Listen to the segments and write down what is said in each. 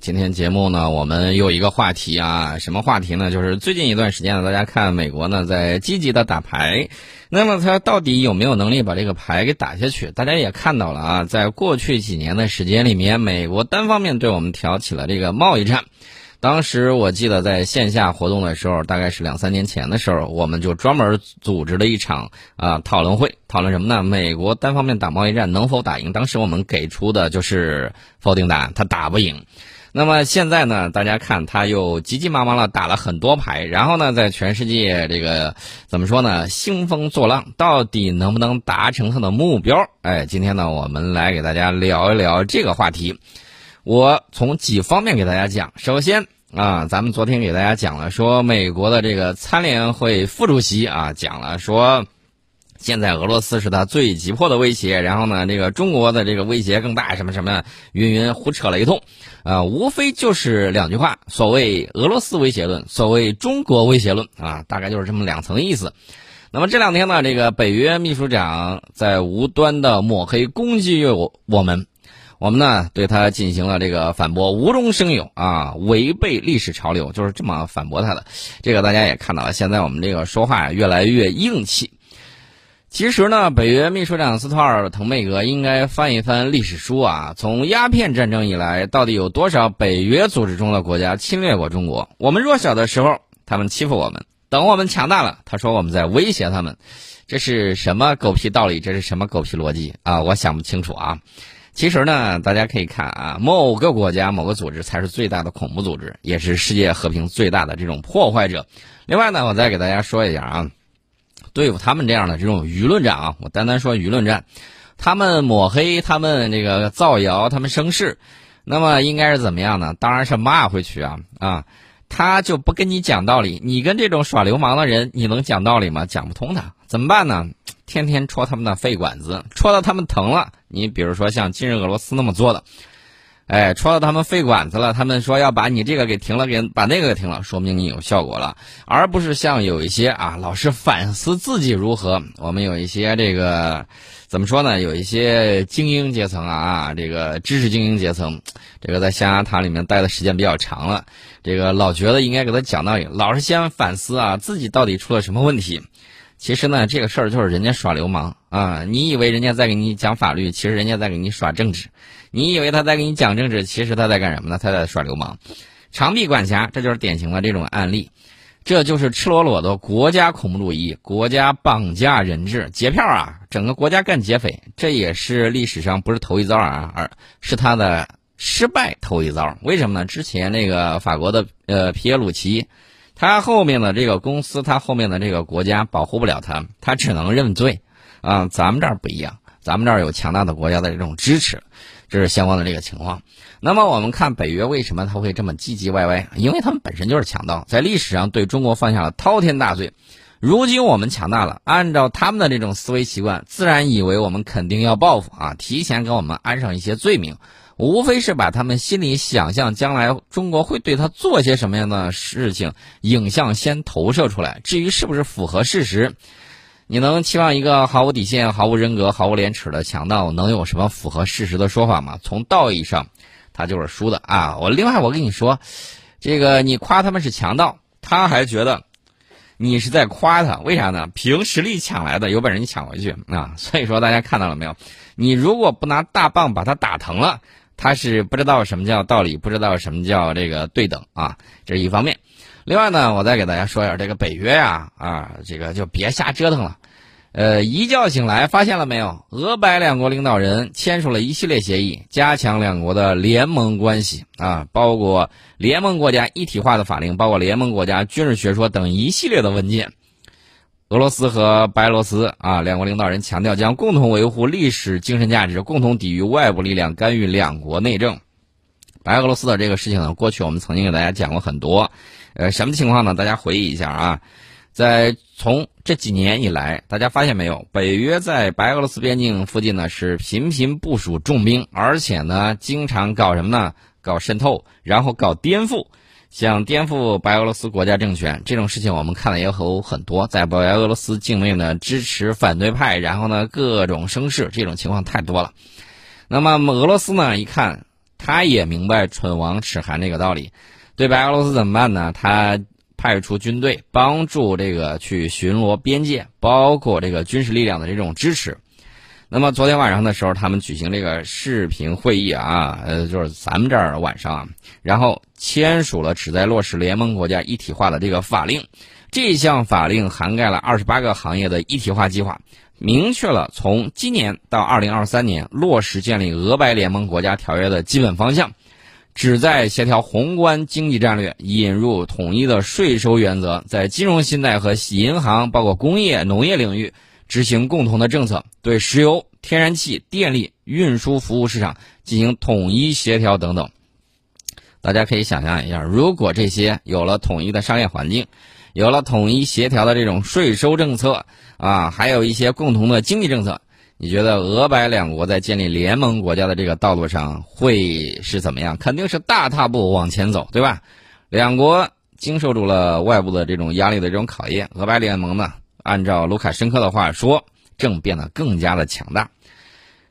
今天节目呢，我们有一个话题啊，什么话题呢？就是最近一段时间呢，大家看美国呢在积极的打牌，那么他到底有没有能力把这个牌给打下去？大家也看到了啊，在过去几年的时间里面，美国单方面对我们挑起了这个贸易战。当时我记得在线下活动的时候，大概是两三年前的时候，我们就专门组织了一场啊讨论会，讨论什么呢？美国单方面打贸易战能否打赢？当时我们给出的就是否定答案，他打不赢。那么现在呢？大家看，他又急急忙忙的打了很多牌，然后呢，在全世界这个怎么说呢？兴风作浪，到底能不能达成他的目标？哎，今天呢，我们来给大家聊一聊这个话题。我从几方面给大家讲。首先啊，咱们昨天给大家讲了，说美国的这个参联会副主席啊，讲了说。现在俄罗斯是他最急迫的威胁，然后呢，这个中国的这个威胁更大，什么什么云云胡扯了一通，啊，无非就是两句话，所谓俄罗斯威胁论，所谓中国威胁论，啊，大概就是这么两层意思。那么这两天呢，这个北约秘书长在无端的抹黑攻击我我们，我们呢对他进行了这个反驳，无中生有啊，违背历史潮流，就是这么反驳他的。这个大家也看到了，现在我们这个说话越来越硬气。其实呢，北约秘书长斯托尔滕贝格应该翻一翻历史书啊。从鸦片战争以来，到底有多少北约组织中的国家侵略过中国？我们弱小的时候，他们欺负我们；等我们强大了，他说我们在威胁他们。这是什么狗屁道理？这是什么狗屁逻辑啊？我想不清楚啊。其实呢，大家可以看啊，某个国家、某个组织才是最大的恐怖组织，也是世界和平最大的这种破坏者。另外呢，我再给大家说一下啊。对付他们这样的这种舆论战啊，我单单说舆论战，他们抹黑，他们这个造谣，他们生事，那么应该是怎么样呢？当然是骂回去啊啊！他就不跟你讲道理，你跟这种耍流氓的人，你能讲道理吗？讲不通的，怎么办呢？天天戳他们的肺管子，戳到他们疼了。你比如说像今日俄罗斯那么做的。哎，戳到他们肺管子了，他们说要把你这个给停了，给把那个给停了，说明你有效果了，而不是像有一些啊，老是反思自己如何。我们有一些这个怎么说呢？有一些精英阶层啊，这个知识精英阶层，这个在象牙塔里面待的时间比较长了，这个老觉得应该给他讲道理，老是先反思啊，自己到底出了什么问题。其实呢，这个事儿就是人家耍流氓啊！你以为人家在给你讲法律，其实人家在给你耍政治。你以为他在给你讲政治，其实他在干什么呢？他在耍流氓，长臂管辖，这就是典型的这种案例。这就是赤裸裸的国家恐怖主义、国家绑架人质、劫票啊！整个国家干劫匪，这也是历史上不是头一遭啊，而是他的失败头一遭。为什么呢？之前那个法国的呃皮耶鲁奇。他后面的这个公司，他后面的这个国家保护不了他，他只能认罪，啊，咱们这儿不一样，咱们这儿有强大的国家的这种支持，这是相关的这个情况。那么我们看北约为什么他会这么唧唧歪歪？因为他们本身就是强盗，在历史上对中国犯下了滔天大罪。如今我们强大了，按照他们的这种思维习惯，自然以为我们肯定要报复啊，提前给我们安上一些罪名。无非是把他们心里想象将来中国会对他做些什么样的事情影像先投射出来。至于是不是符合事实，你能期望一个毫无底线、毫无人格、毫无廉耻的强盗能有什么符合事实的说法吗？从道义上，他就是输的啊！我另外我跟你说，这个你夸他们是强盗，他还觉得你是在夸他，为啥呢？凭实力抢来的，有本事你抢回去啊！所以说大家看到了没有？你如果不拿大棒把他打疼了。他是不知道什么叫道理，不知道什么叫这个对等啊，这是一方面。另外呢，我再给大家说一下这个北约呀，啊，这个就别瞎折腾了。呃，一觉醒来发现了没有？俄白两国领导人签署了一系列协议，加强两国的联盟关系啊，包括联盟国家一体化的法令，包括联盟国家军事学说等一系列的文件。俄罗斯和白俄罗斯啊，两国领导人强调将共同维护历史精神价值，共同抵御外部力量干预两国内政。白俄罗斯的这个事情呢，过去我们曾经给大家讲过很多。呃，什么情况呢？大家回忆一下啊，在从这几年以来，大家发现没有，北约在白俄罗斯边境附近呢是频频部署重兵，而且呢经常搞什么呢？搞渗透，然后搞颠覆。想颠覆白俄罗斯国家政权这种事情，我们看了也有很多，在白俄罗斯境内呢支持反对派，然后呢各种声势，这种情况太多了。那么俄罗斯呢一看他也明白“唇亡齿寒”这个道理。对白俄罗斯怎么办呢？他派出军队帮助这个去巡逻边界，包括这个军事力量的这种支持。那么昨天晚上的时候，他们举行这个视频会议啊，呃，就是咱们这儿晚上，然后签署了旨在落实联盟国家一体化的这个法令。这项法令涵盖了二十八个行业的一体化计划，明确了从今年到二零二三年落实建立俄白联盟国家条约的基本方向，旨在协调宏观经济战略，引入统一的税收原则，在金融信贷和银行，包括工业、农业领域。执行共同的政策，对石油、天然气、电力运输服务市场进行统一协调等等。大家可以想象一下，如果这些有了统一的商业环境，有了统一协调的这种税收政策啊，还有一些共同的经济政策，你觉得俄白两国在建立联盟国家的这个道路上会是怎么样？肯定是大踏步往前走，对吧？两国经受住了外部的这种压力的这种考验，俄白联盟呢？按照卢卡申科的话说，正变得更加的强大。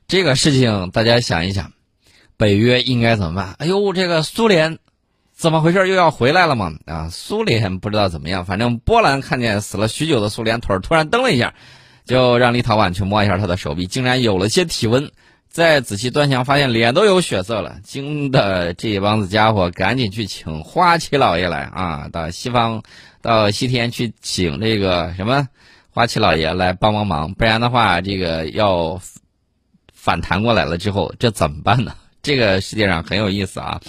这个事情大家想一想，北约应该怎么办？哎呦，这个苏联怎么回事？又要回来了吗？啊，苏联不知道怎么样，反正波兰看见死了许久的苏联腿突然蹬了一下，就让立陶宛去摸一下他的手臂，竟然有了些体温。再仔细端详，发现脸都有血色了。惊的这帮子家伙赶紧去请花旗老爷来啊，到西方，到西天去请这个什么。花旗老爷来帮帮忙，不然的话，这个要反弹过来了之后，这怎么办呢？这个世界上很有意思啊！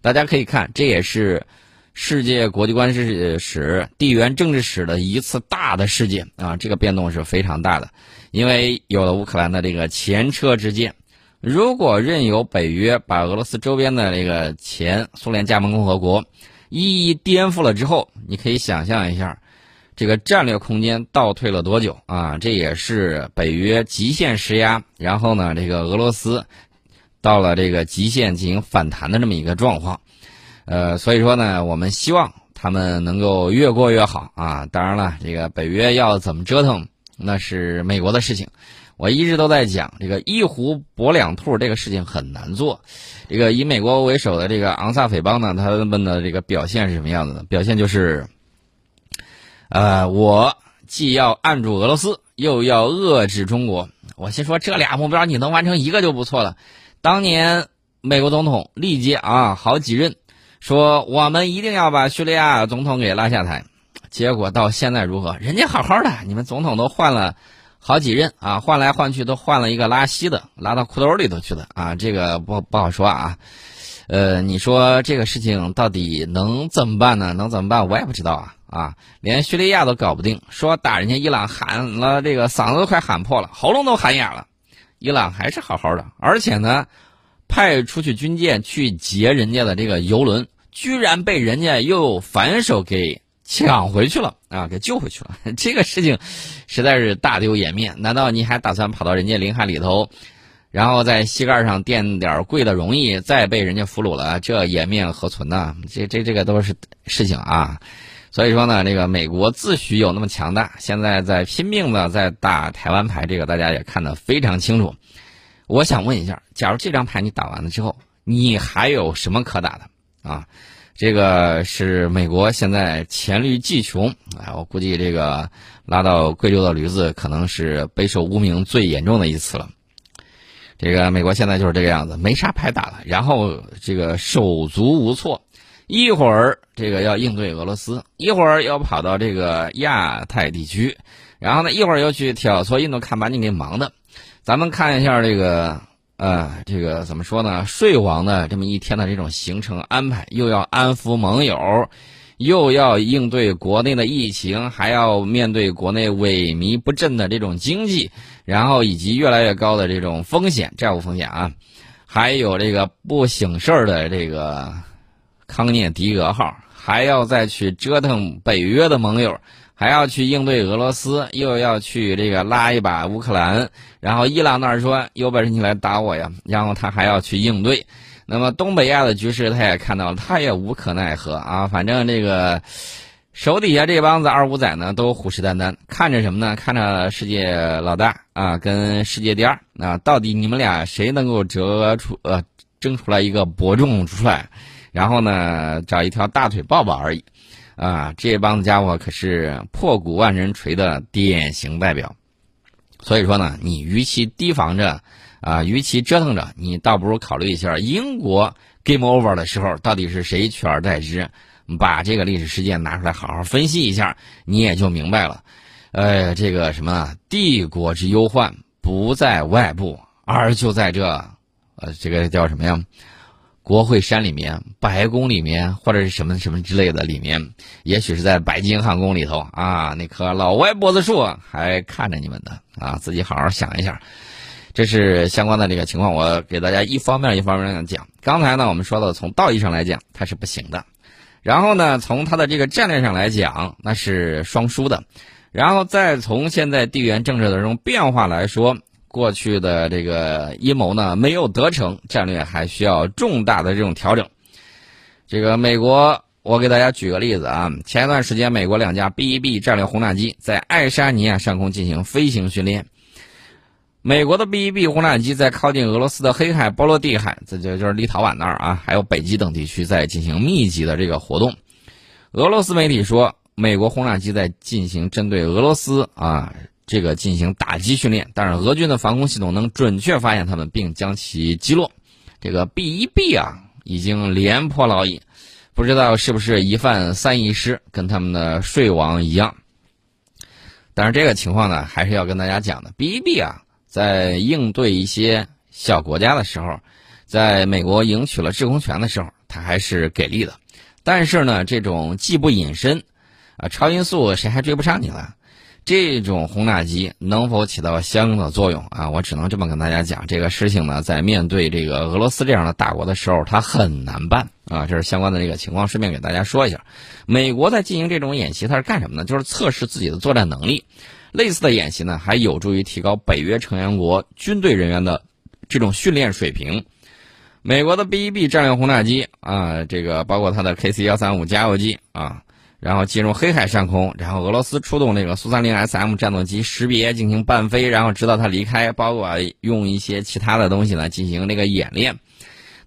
大家可以看，这也是世界国际关系史、地缘政治史的一次大的事件啊！这个变动是非常大的，因为有了乌克兰的这个前车之鉴。如果任由北约把俄罗斯周边的这个前苏联加盟共和国一一颠覆了之后，你可以想象一下。这个战略空间倒退了多久啊？这也是北约极限施压，然后呢，这个俄罗斯到了这个极限进行反弹的这么一个状况。呃，所以说呢，我们希望他们能够越过越好啊。当然了，这个北约要怎么折腾，那是美国的事情。我一直都在讲，这个一壶搏两兔这个事情很难做。这个以美国为首的这个昂萨匪帮呢，他们的这个表现是什么样子的？表现就是。呃，我既要按住俄罗斯，又要遏制中国。我心说，这俩目标你能完成一个就不错了。当年美国总统历届啊好几任，说我们一定要把叙利亚总统给拉下台。结果到现在如何？人家好好的，你们总统都换了好几任啊，换来换去都换了一个拉稀的，拉到裤兜里头去的啊。这个不不好说啊。呃，你说这个事情到底能怎么办呢？能怎么办？我也不知道啊。啊，连叙利亚都搞不定，说打人家伊朗喊了这个嗓子都快喊破了，喉咙都喊哑了，伊朗还是好好的，而且呢，派出去军舰去劫人家的这个游轮，居然被人家又反手给抢回去了啊，给救回去了。这个事情实在是大丢颜面。难道你还打算跑到人家林海里头，然后在膝盖上垫点贵的容易，再被人家俘虏了？这颜面何存呢？这这这个都是事情啊。所以说呢，这个美国自诩有那么强大，现在在拼命的在打台湾牌，这个大家也看得非常清楚。我想问一下，假如这张牌你打完了之后，你还有什么可打的啊？这个是美国现在黔驴技穷，哎，我估计这个拉到贵州的驴子可能是备受污名最严重的一次了。这个美国现在就是这个样子，没啥牌打了，然后这个手足无措。一会儿这个要应对俄罗斯，一会儿要跑到这个亚太地区，然后呢，一会儿又去挑唆印度，看把你给忙的。咱们看一下这个，呃，这个怎么说呢？睡王的这么一天的这种行程安排，又要安抚盟友，又要应对国内的疫情，还要面对国内萎靡不振的这种经济，然后以及越来越高的这种风险，债务风险啊，还有这个不省事儿的这个。康涅狄格号还要再去折腾北约的盟友，还要去应对俄罗斯，又要去这个拉一把乌克兰，然后伊朗那儿说有本事你来打我呀，然后他还要去应对，那么东北亚的局势他也看到了，他也无可奈何啊，反正这个手底下这帮子二五仔呢都虎视眈眈，看着什么呢？看着世界老大啊跟世界第二啊，到底你们俩谁能够折出呃？争出来一个伯仲出来，然后呢找一条大腿抱抱而已。啊，这帮子家伙可是破鼓万人锤的典型代表。所以说呢，你与其提防着，啊，与其折腾着，你倒不如考虑一下英国 game over 的时候到底是谁取而代之，把这个历史事件拿出来好好分析一下，你也就明白了。呃，这个什么帝国之忧患不在外部，而就在这，呃，这个叫什么呀？国会山里面、白宫里面，或者是什么什么之类的里面，也许是在白金汉宫里头啊，那棵老歪脖子树还看着你们的啊，自己好好想一下。这是相关的这个情况，我给大家一方面一方面讲。刚才呢，我们说到，从道义上来讲，它是不行的；然后呢，从它的这个战略上来讲，那是双输的；然后再从现在地缘政治的这种变化来说。过去的这个阴谋呢没有得逞，战略还需要重大的这种调整。这个美国，我给大家举个例子啊，前一段时间美国两架 B-1B 战略轰炸机在爱沙尼亚上空进行飞行训练。美国的 B-1B 轰炸机在靠近俄罗斯的黑海、波罗的海，这就就是立陶宛那儿啊，还有北极等地区在进行密集的这个活动。俄罗斯媒体说，美国轰炸机在进行针对俄罗斯啊。这个进行打击训练，但是俄军的防空系统能准确发现他们，并将其击落。这个 B-1B 啊，已经连破老矣，不知道是不是一犯三遗失，跟他们的睡王一样。但是这个情况呢，还是要跟大家讲的。B-1B 啊，在应对一些小国家的时候，在美国赢取了制空权的时候，它还是给力的。但是呢，这种技不隐身，啊，超音速谁还追不上你了？这种轰炸机能否起到相应的作用啊？我只能这么跟大家讲，这个事情呢，在面对这个俄罗斯这样的大国的时候，它很难办啊。这是相关的这个情况，顺便给大家说一下。美国在进行这种演习，它是干什么呢？就是测试自己的作战能力。类似的演习呢，还有助于提高北约成员国军队人员的这种训练水平。美国的 B-1B 战略轰炸机啊，这个包括它的 KC-135 加油机啊。然后进入黑海上空，然后俄罗斯出动这个苏三零 SM 战斗机识别进行伴飞，然后直到它离开，包括用一些其他的东西呢进行那个演练。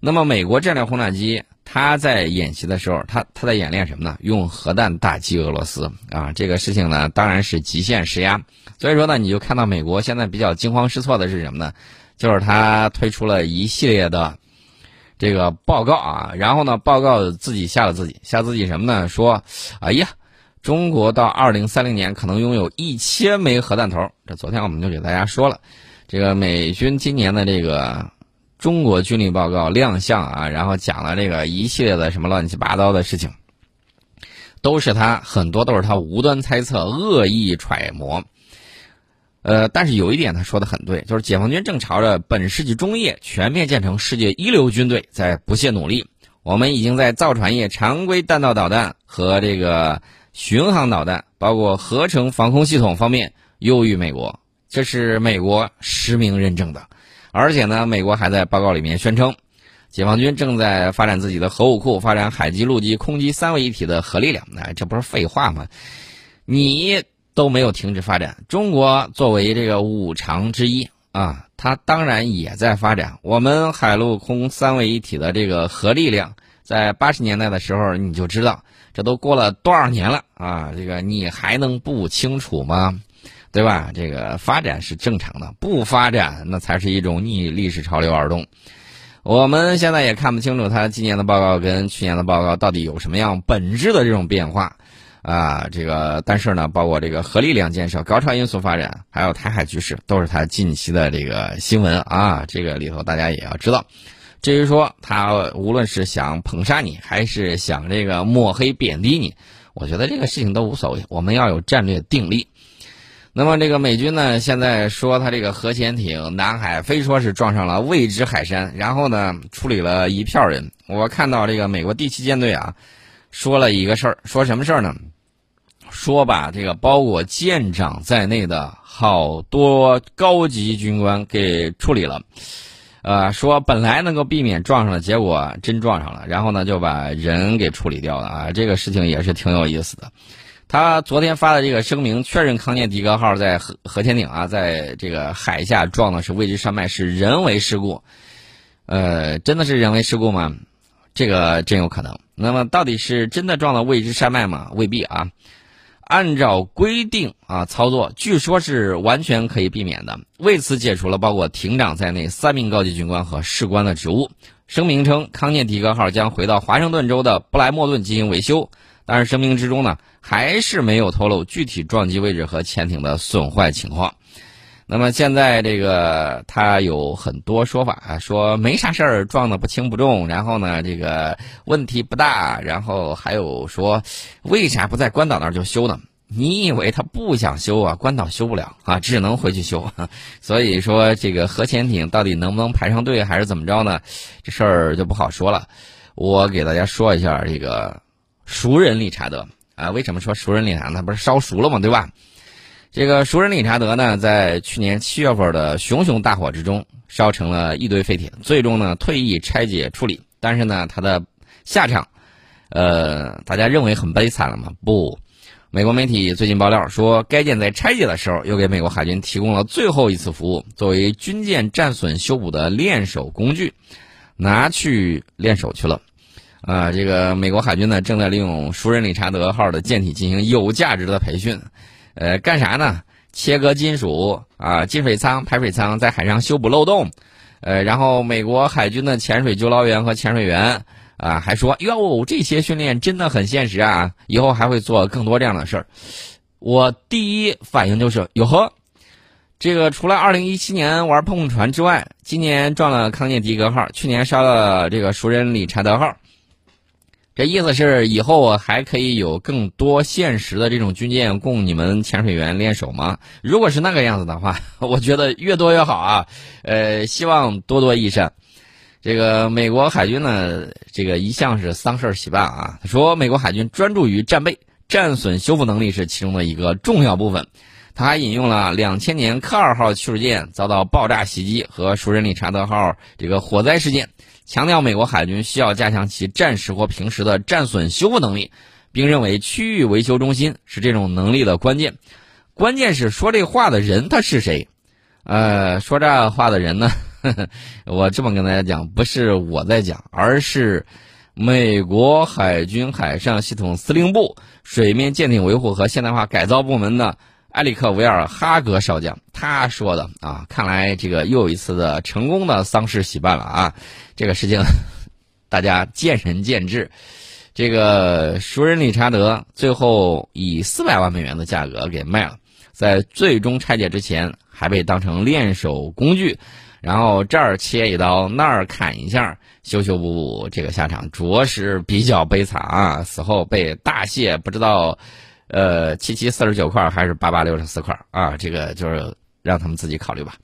那么美国战略轰炸机它在演习的时候，它它在演练什么呢？用核弹打击俄罗斯啊！这个事情呢当然是极限施压。所以说呢，你就看到美国现在比较惊慌失措的是什么呢？就是它推出了一系列的。这个报告啊，然后呢，报告自己吓了自己，吓自己什么呢？说，哎呀，中国到二零三零年可能拥有一千枚核弹头。这昨天我们就给大家说了，这个美军今年的这个中国军力报告亮相啊，然后讲了这个一系列的什么乱七八糟的事情，都是他很多都是他无端猜测、恶意揣摩。呃，但是有一点他说的很对，就是解放军正朝着本世纪中叶全面建成世界一流军队在不懈努力。我们已经在造船业、常规弹道导弹和这个巡航导弹，包括合成防空系统方面优于美国，这是美国实名认证的。而且呢，美国还在报告里面宣称，解放军正在发展自己的核武库，发展海基、陆基、空基三位一体的核力量。哎，这不是废话吗？你。都没有停止发展。中国作为这个五常之一啊，它当然也在发展。我们海陆空三位一体的这个核力量，在八十年代的时候你就知道，这都过了多少年了啊？这个你还能不清楚吗？对吧？这个发展是正常的，不发展那才是一种逆历史潮流而动。我们现在也看不清楚它今年的报告跟去年的报告到底有什么样本质的这种变化。啊，这个但是呢，包括这个核力量建设、高超音速发展，还有台海局势，都是他近期的这个新闻啊。这个里头大家也要知道，至于说他无论是想捧杀你，还是想这个抹黑贬低你，我觉得这个事情都无所谓。我们要有战略定力。那么这个美军呢，现在说他这个核潜艇南海非说是撞上了未知海山，然后呢处理了一票人。我看到这个美国第七舰队啊，说了一个事儿，说什么事儿呢？说把这个包括舰长在内的好多高级军官给处理了，呃，说本来能够避免撞上的，结果真撞上了，然后呢就把人给处理掉了啊，这个事情也是挺有意思的。他昨天发的这个声明确认，康涅狄格号在核核潜艇啊，在这个海下撞的是未知山脉，是人为事故。呃，真的是人为事故吗？这个真有可能。那么，到底是真的撞了未知山脉吗？未必啊。按照规定啊操作，据说是完全可以避免的。为此，解除了包括艇长在内三名高级军官和士官的职务。声明称，康涅狄格号将回到华盛顿州的布莱默顿进行维修。但是，声明之中呢，还是没有透露具体撞击位置和潜艇的损坏情况。那么现在这个他有很多说法啊，说没啥事儿，撞的不轻不重，然后呢，这个问题不大，然后还有说，为啥不在关岛那儿就修呢？你以为他不想修啊？关岛修不了啊，只能回去修。所以说，这个核潜艇到底能不能排上队，还是怎么着呢？这事儿就不好说了。我给大家说一下这个熟人理查德啊，为什么说熟人理查德？不是烧熟了吗？对吧？这个熟人理查德呢，在去年七月份的熊熊大火之中烧成了一堆废铁，最终呢退役拆解处理。但是呢，他的下场，呃，大家认为很悲惨了吗？不，美国媒体最近爆料说，该舰在拆解的时候又给美国海军提供了最后一次服务，作为军舰战损修补的练手工具，拿去练手去了。啊，这个美国海军呢，正在利用熟人理查德号的舰体进行有价值的培训。呃，干啥呢？切割金属啊，进水舱、排水舱，在海上修补漏洞。呃，然后美国海军的潜水救捞员和潜水员啊，还说哟，这些训练真的很现实啊，以后还会做更多这样的事儿。我第一反应就是哟呵，这个除了2017年玩碰碰船之外，今年撞了康涅狄格号，去年烧了这个熟人理查德号。这意思是以后还可以有更多现实的这种军舰供你们潜水员练手吗？如果是那个样子的话，我觉得越多越好啊！呃，希望多多益善。这个美国海军呢，这个一向是丧事喜办啊。他说，美国海军专注于战备，战损修复能力是其中的一个重要部分。他还引用了两千年科二号驱逐舰遭到爆炸袭击和熟人理查德号这个火灾事件。强调美国海军需要加强其战时或平时的战损修复能力，并认为区域维修中心是这种能力的关键。关键是说这话的人他是谁？呃，说这话的人呢？我这么跟大家讲，不是我在讲，而是美国海军海上系统司令部水面舰艇维护和现代化改造部门的。埃里克·维尔哈格少将他说的啊，看来这个又一次的成功的丧事喜办了啊！这个事情大家见仁见智。这个熟人理查德最后以四百万美元的价格给卖了，在最终拆解之前还被当成练手工具，然后这儿切一刀，那儿砍一下，修修补补，这个下场着实比较悲惨啊！死后被大卸，不知道。呃，七七四十九块还是八八六十四块啊？这个就是让他们自己考虑吧。